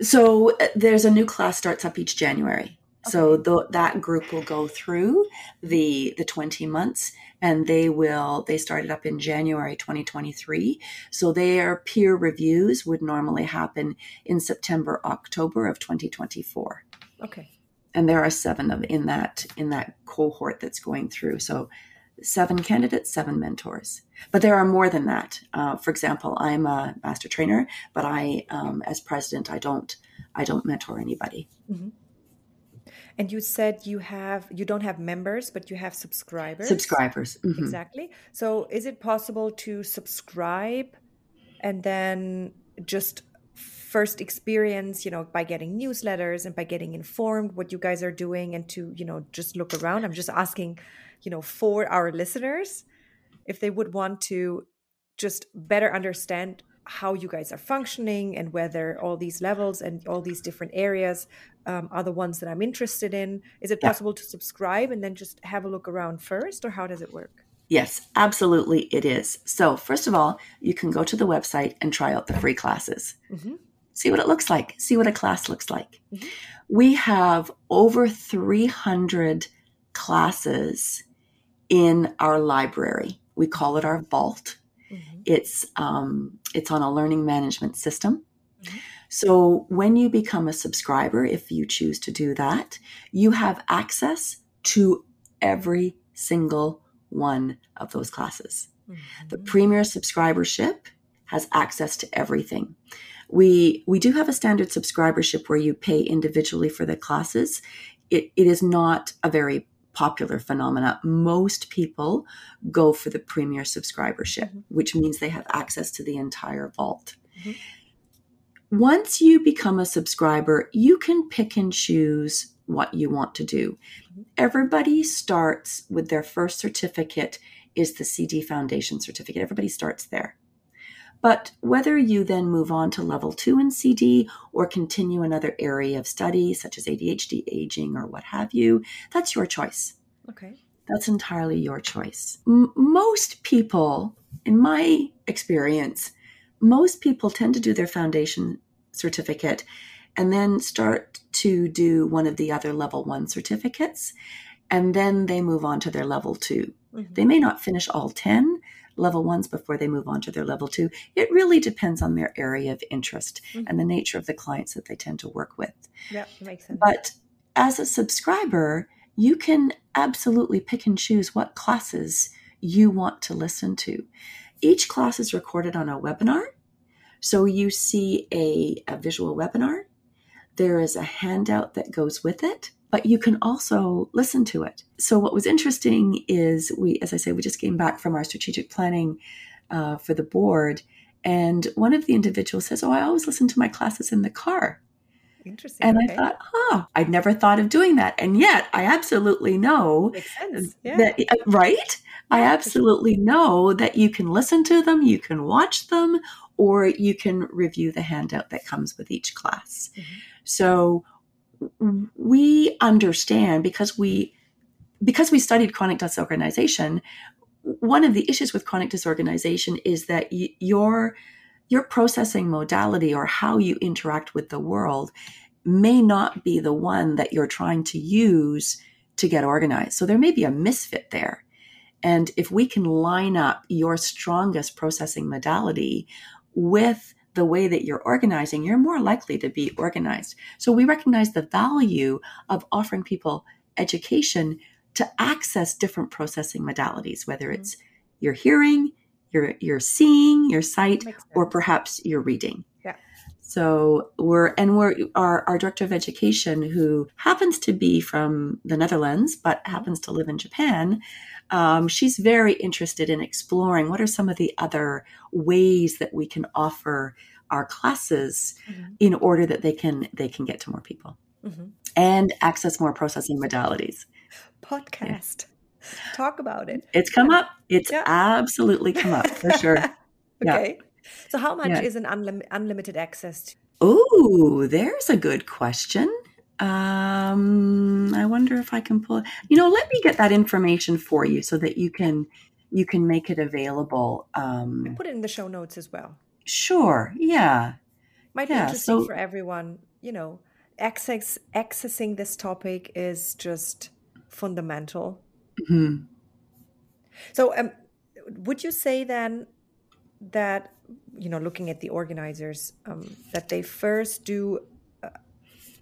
So uh, there's a new class starts up each January. Okay. So the, that group will go through the the 20 months and they will they started up in January 2023. So their peer reviews would normally happen in September October of 2024. Okay. And there are seven of in that in that cohort that's going through. So seven candidates, seven mentors. But there are more than that. Uh, for example, I'm a master trainer, but I, um, as president, I don't, I don't mentor anybody. Mm-hmm. And you said you have, you don't have members, but you have subscribers. Subscribers, mm-hmm. exactly. So, is it possible to subscribe and then just first experience you know by getting newsletters and by getting informed what you guys are doing and to you know just look around i'm just asking you know, for our listeners, if they would want to just better understand how you guys are functioning and whether all these levels and all these different areas um, are the ones that I'm interested in. Is it possible yeah. to subscribe and then just have a look around first, or how does it work? Yes, absolutely, it is. So, first of all, you can go to the website and try out the free classes. Mm-hmm. See what it looks like, see what a class looks like. Mm-hmm. We have over 300 classes in our library. We call it our vault. Mm-hmm. It's um, it's on a learning management system. Mm-hmm. So when you become a subscriber, if you choose to do that, you have access to every single one of those classes. Mm-hmm. The premier subscribership has access to everything. We we do have a standard subscribership where you pay individually for the classes. It, it is not a very popular phenomena. Most people go for the premier subscribership, mm-hmm. which means they have access to the entire vault. Mm-hmm. Once you become a subscriber, you can pick and choose what you want to do. Mm-hmm. Everybody starts with their first certificate is the CD Foundation certificate. Everybody starts there. But whether you then move on to level two in CD or continue another area of study, such as ADHD, aging, or what have you, that's your choice. Okay. That's entirely your choice. M- most people, in my experience, most people tend to do their foundation certificate and then start to do one of the other level one certificates. And then they move on to their level 2 mm-hmm. They may not finish all 10, level ones before they move on to their level two. It really depends on their area of interest mm-hmm. and the nature of the clients that they tend to work with. Yeah, makes sense. But as a subscriber, you can absolutely pick and choose what classes you want to listen to. Each class is recorded on a webinar. So you see a, a visual webinar. There is a handout that goes with it but you can also listen to it. So, what was interesting is we, as I say, we just came back from our strategic planning uh, for the board, and one of the individuals says, "Oh, I always listen to my classes in the car." Interesting. And okay. I thought, oh, I'd never thought of doing that. And yet I absolutely know. Yeah. that, uh, right? I Yeah, sure. absolutely know that you can listen to them, you can watch them, or you can review the handout that comes with each class. Mhm. So we understand because we because we studied chronic disorganization one of the issues with chronic disorganization is that y- your your processing modality or how you interact with the world may not be the one that you're trying to use to get organized. So there may be a misfit there. And if we can line up your strongest processing modality with the way that you're organizing, you're more likely to be organized. So we recognize the value of offering people education to access different processing modalities, whether Mhm. it's your hearing, your your seeing, your sight, or perhaps your reading. Yeah. So we're and we're our, our director of education who happens to be from the Netherlands but happens to live in Japan. Um, she's very interested in exploring what are some of the other ways that we can offer our classes Mhm. in order that they can they can get to more people Mhm. and access more processing modalities. Podcast. Talk about it. It's come up. It's Yeah. absolutely come up for sure. *laughs* Yeah. okay. So, how much Yeah. is an unlim- unlimited access to? Oh, there's a good question. Um, I wonder if I can pull. You know, let me get that information for you so that you can you can make it available. Um, I Put it in the show notes as well. sure. Yeah. Might be interesting so- for everyone. You know, access accessing this topic is just fundamental. Mhm. So, um, would you say then that you know, looking at the organizers, um, that they first do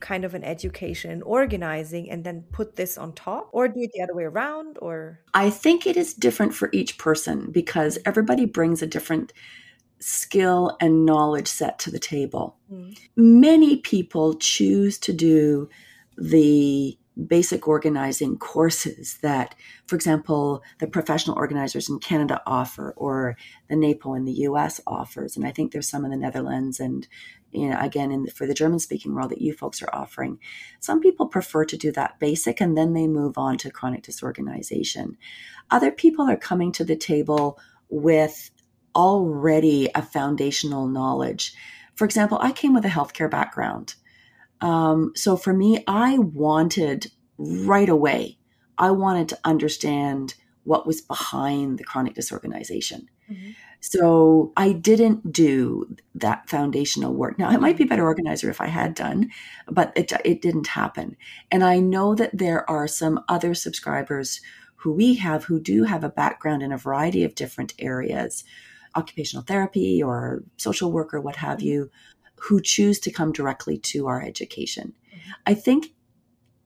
kind of an education in organizing and then put this on top, or do it the other way around, or I think it is different for each person because everybody brings a different skill and knowledge set to the table. Mm. Many people choose to do the basic organizing courses that, for example, the professional organizers in Canada offer or the NAPO in the US offers. And I think there's some in the Netherlands and you know, again, in the, for the German speaking world that you folks are offering. Some people prefer to do that basic and then they move on to chronic disorganization. Other people are coming to the table with already a foundational knowledge. For example, I came with a healthcare background. Um, so for me, I wanted right away, I wanted to understand what was behind the chronic disorganization. Mhm. So I didn't do that foundational work. Now, I might be a better organizer if I had done, but it, it didn't happen. And I know that there are some other subscribers who we have who do have a background in a variety of different areas, occupational therapy or social work or what have you, who choose to come directly to our education. Mhm. I think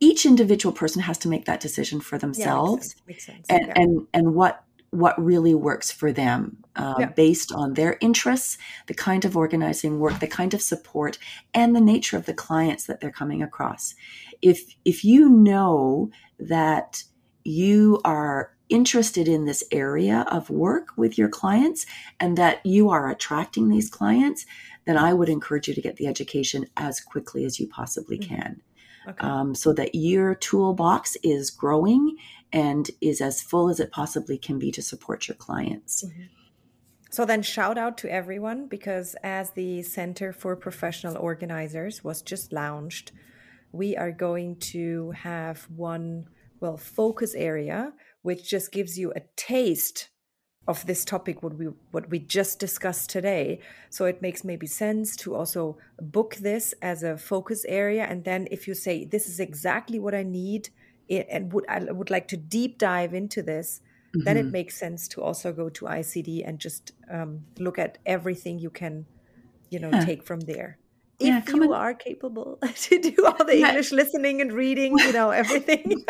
each individual person has to make that decision for yeah, themselves makes sense. Makes sense. and yeah. and and what what really works for them uh, Yeah. based on their interests the kind of organizing work the kind of support and the nature of the clients that they're coming across if if you know that you are interested in this area of work with your clients and that you are attracting these clients then i would encourage you to get the education as quickly as you possibly Mhm. can okay. um, so that your toolbox is growing and is as full as it possibly can be to support your clients. Mhm. So then, shout out to everyone because as the Center for Professional Organizers was just launched, we are going to have one, well, focus area, which just gives you a taste of this topic what we what we just discussed today so it makes maybe sense to also book this as a focus area and then if you say this is exactly what i need and would i would like to deep dive into this then it Mhm. makes sense to also go to ICD and just um, look at everything you can, you know, Yeah. take from there. Yeah, if you on. are capable *laughs* to do all the Yeah. English listening and reading, you *laughs* know, everything.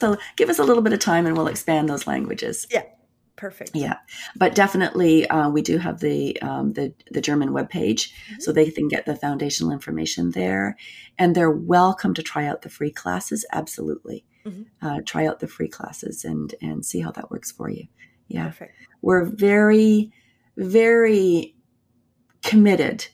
So give us a little bit of time and we'll expand those languages. Perfect. Yeah, but definitely uh, we do have the um, the the German webpage, so they can get the foundational information there, and they're welcome to try out the free classes. Absolutely, Mhm. uh, try out the free classes and and see how that works for you. Yeah. Perfect. we're very, very committed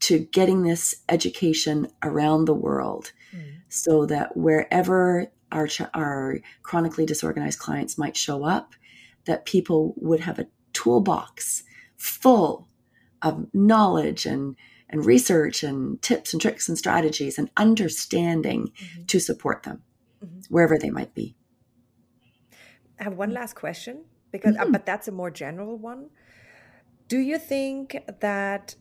to getting this education around the world mm. so that wherever our, our chronically disorganized clients might show up, that people would have a toolbox full of knowledge and, and research and tips and tricks and strategies and understanding mm-hmm. to support them mm-hmm. wherever they might be. I have one last question because uh, mm-hmm. uh, but that's a more general one. Do you think that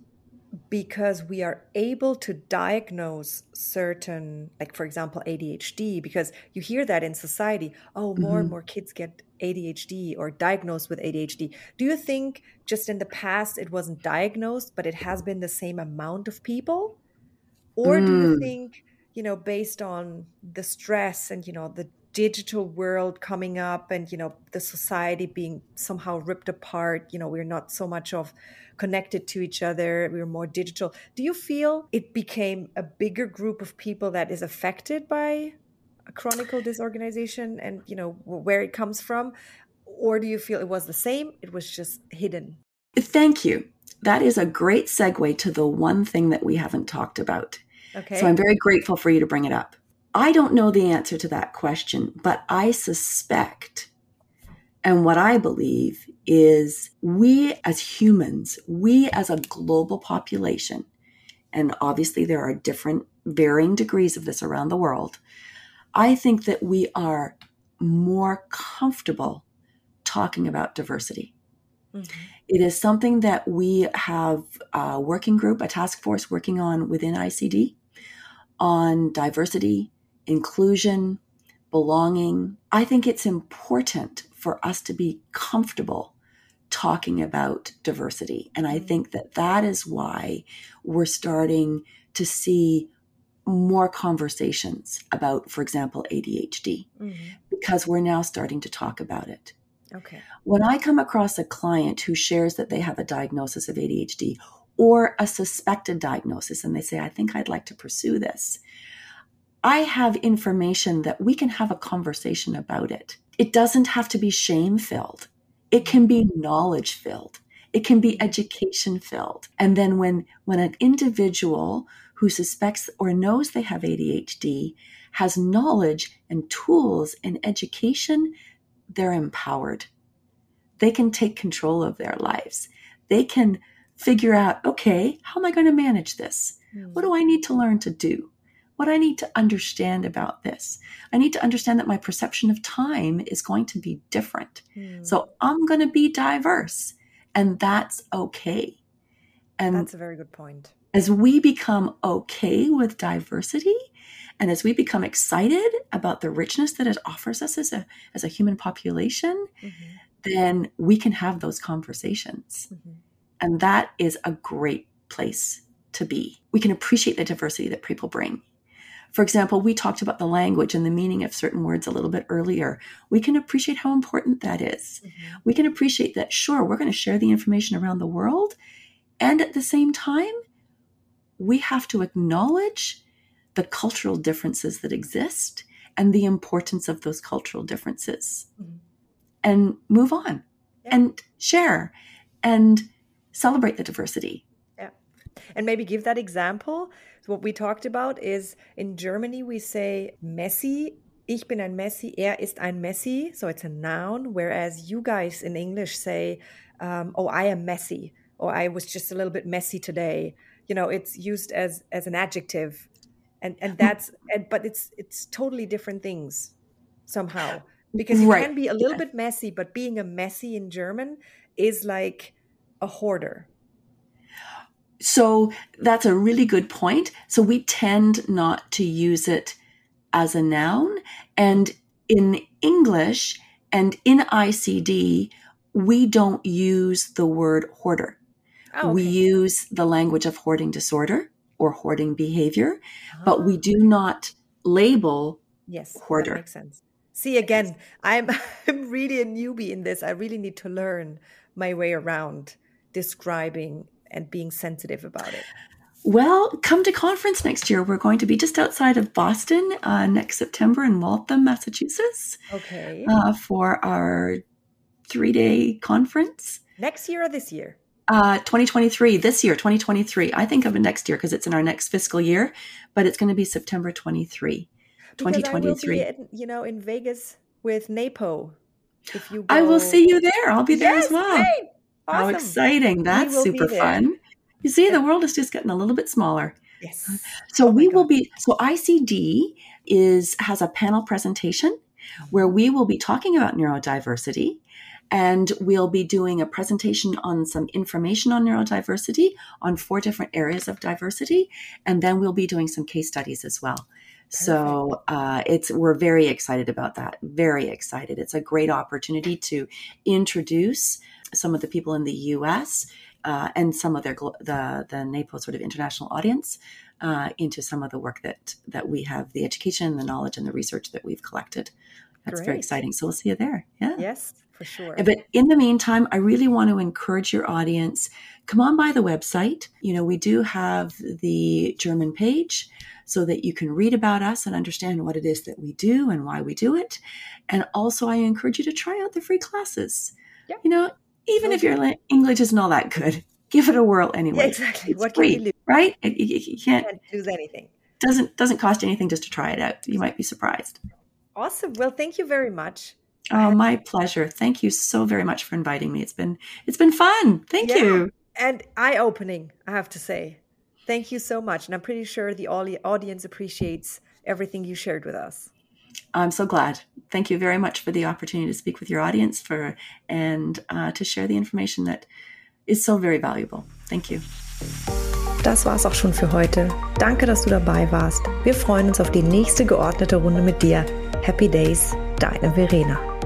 because we are able to diagnose certain like for example ADHD because you hear that in society oh more mm-hmm. and more kids get ADHD or diagnosed with ADHD do you think just in the past it wasn't diagnosed but it has been the same amount of people or mm. do you mm. think you know based on the stress and you know the digital world coming up and you know the society being somehow ripped apart you know we're not so much of connected to each other we're more digital. Do you feel it became a bigger group of people that is affected by a chronicle disorganization and you know where it comes from? Or do you feel it was the same it was just hidden? Thank you. That is a great segue to the one thing that we haven't talked about. Okay. So i'm very grateful for you to bring it up I don't know the answer to that question, but I suspect, and what I believe is we as humans, we as a global population, and obviously there are different varying degrees of this around the world, I think that we are more comfortable talking about diversity. Mm-hmm. It is something that we have a working group, a task force working on within ICD on diversity, inclusion, belonging. I think it's important for us to be comfortable talking about diversity. And I think that that is why we're starting to see more conversations about, for example, ADHD, mm-hmm. because we're now starting to talk about it. Okay. When I come across a client who shares that they have a diagnosis of ADHD or a suspected diagnosis and they say, I think I'd like to pursue this, I have information that we can have a conversation about it. It doesn't have to be shame filled. It can be knowledge filled. It can be education filled. And then when, when an individual who suspects or knows they have ADHD has knowledge and tools and education, they're empowered. They can take control of their lives. They can figure out, okay, how am I going to manage this? Hmm. What do I need to learn to do? What I need to understand about this. I need to understand that my perception of time is going to be different. Mm. So I'm going to be diverse, and that's okay. And that's a very good point. As we become okay with diversity, and as we become excited about the richness that it offers us as a as a human population, mm-hmm. then we can have those conversations. Mm-hmm. And that is a great place to be. We can appreciate the diversity that people bring for example, we talked about the language and the meaning of certain words a little bit earlier. We can appreciate how important that is. Mm-hmm. We can appreciate that, sure, we're going to share the information around the world. And at the same time, we have to acknowledge the cultural differences that exist and the importance of those cultural differences mm-hmm. and move on yeah. and share and celebrate the diversity. Yeah. And maybe give that example what we talked about is in Germany we say messy. Ich bin ein Messi, er ist ein Messi. So it's a noun. Whereas you guys in English say, um, oh, I am messy, or I was just a little bit messy today. You know, it's used as as an adjective, and and that's and, but it's it's totally different things somehow because you right. can be a little bit messy, but being a messy in German is like a hoarder so that's a really good point. So we tend not to use it as a noun. And in English and in ICD, we don't use the word hoarder. Oh, okay. We use the language of hoarding disorder or hoarding behavior, oh. but we do ah. not label yes, hoarder. That makes sense. See again, I'm *laughs* I'm really a newbie in this. I really need to learn my way around describing and being sensitive about it? Well, come to conference next year. We're going to be just outside of Boston uh, next September in Waltham, Massachusetts. Okay. Uh, for our three day conference. Next year or this year? Uh, 2023, this year, 2023. I think of it next year because it's in our next fiscal year, but it's going to be September 23, 2023. In, you know, in Vegas with NAPO. If you go... I will see you there. I'll be there yes, as well. Awesome. How exciting. That's super fun. You see, the world is just getting a little bit smaller. Yes. So oh we will be so ICD is has a panel presentation where we will be talking about neurodiversity and we'll be doing a presentation on some information on neurodiversity on four different areas of diversity. And then we'll be doing some case studies as well. Perfect. So uh, it's we're very excited about that. Very excited. It's a great opportunity to introduce some of the people in the U.S. Uh, and some of their the the NAPO sort of international audience uh, into some of the work that that we have, the education, and the knowledge, and the research that we've collected. That's Great. very exciting. So we'll see you there. Yeah. Yes, for sure. But in the meantime, I really want to encourage your audience come on by the website. You know, we do have the German page so that you can read about us and understand what it is that we do and why we do it. And also, I encourage you to try out the free classes. You know, even if your English isn't all that good, give it a whirl anyway. Yeah, exactly. It's what free, can you lose? Right? You, you, you can't, can't lose anything. Doesn't doesn't cost anything just to try it out. You might be surprised. Awesome. Well, thank you very much. Oh, my pleasure. Thank you so very much for inviting me. It's been it's been fun. Thank yeah. you. And eye opening, I have to say. Thank you so much. And I'm pretty sure the audience appreciates everything you shared with us. I'm so glad. Thank you very much for the opportunity to speak with your audience for and uh, to share the information that is so very valuable. Thank you. Das war's auch schon für heute. Danke, dass du dabei warst. Wir freuen uns auf die nächste geordnete Runde mit dir. Happy Days, deine Verena.